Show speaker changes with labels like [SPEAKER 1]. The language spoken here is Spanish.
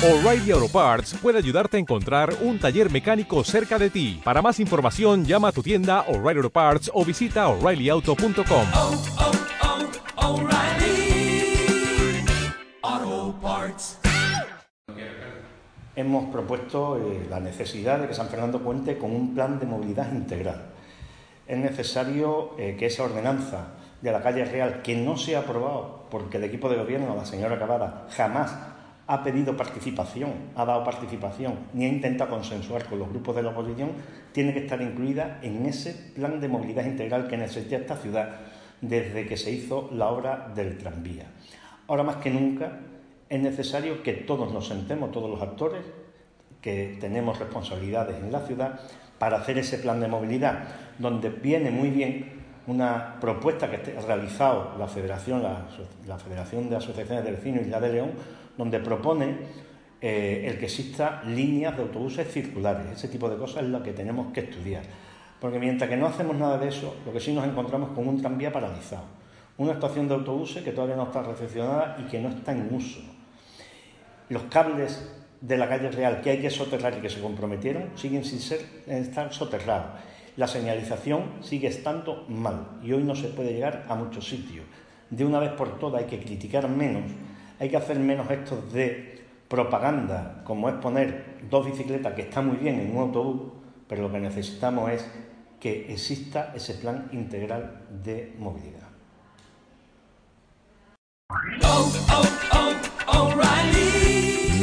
[SPEAKER 1] O'Reilly Auto Parts puede ayudarte a encontrar un taller mecánico cerca de ti. Para más información, llama a tu tienda O'Reilly Auto Parts o visita oreillyauto.com.
[SPEAKER 2] oh, oh, Parts.
[SPEAKER 3] Hemos propuesto eh, la necesidad de que San Fernando cuente con un plan de movilidad integral. Es necesario eh, que esa ordenanza de la calle Real, que no se ha aprobado porque el equipo de gobierno, la señora Cavada, jamás ha pedido participación, ha dado participación, ni ha intentado consensuar con los grupos de la oposición, tiene que estar incluida en ese plan de movilidad integral que necesita esta ciudad desde que se hizo la obra del tranvía. Ahora más que nunca es necesario que todos nos sentemos, todos los actores que tenemos responsabilidades en la ciudad, para hacer ese plan de movilidad, donde viene muy bien una propuesta que ha realizado la Federación, la, Federación de Asociaciones de Vecinos Isla de León, donde propone eh, el que exista líneas de autobuses circulares. Ese tipo de cosas es lo que tenemos que estudiar. Porque mientras que no hacemos nada de eso, lo que sí nos encontramos con un tranvía paralizado. Una estación de autobuses que todavía no está recepcionada y que no está en uso. Los cables de la calle Real que hay que soterrar y que se comprometieron siguen sin ser, estar soterrados. La señalización sigue estando mal y hoy no se puede llegar a muchos sitios. De una vez por todas hay que criticar menos, hay que hacer menos estos de propaganda, como es poner dos bicicletas, que está muy bien en un autobús, pero lo que necesitamos es que exista ese plan integral de movilidad.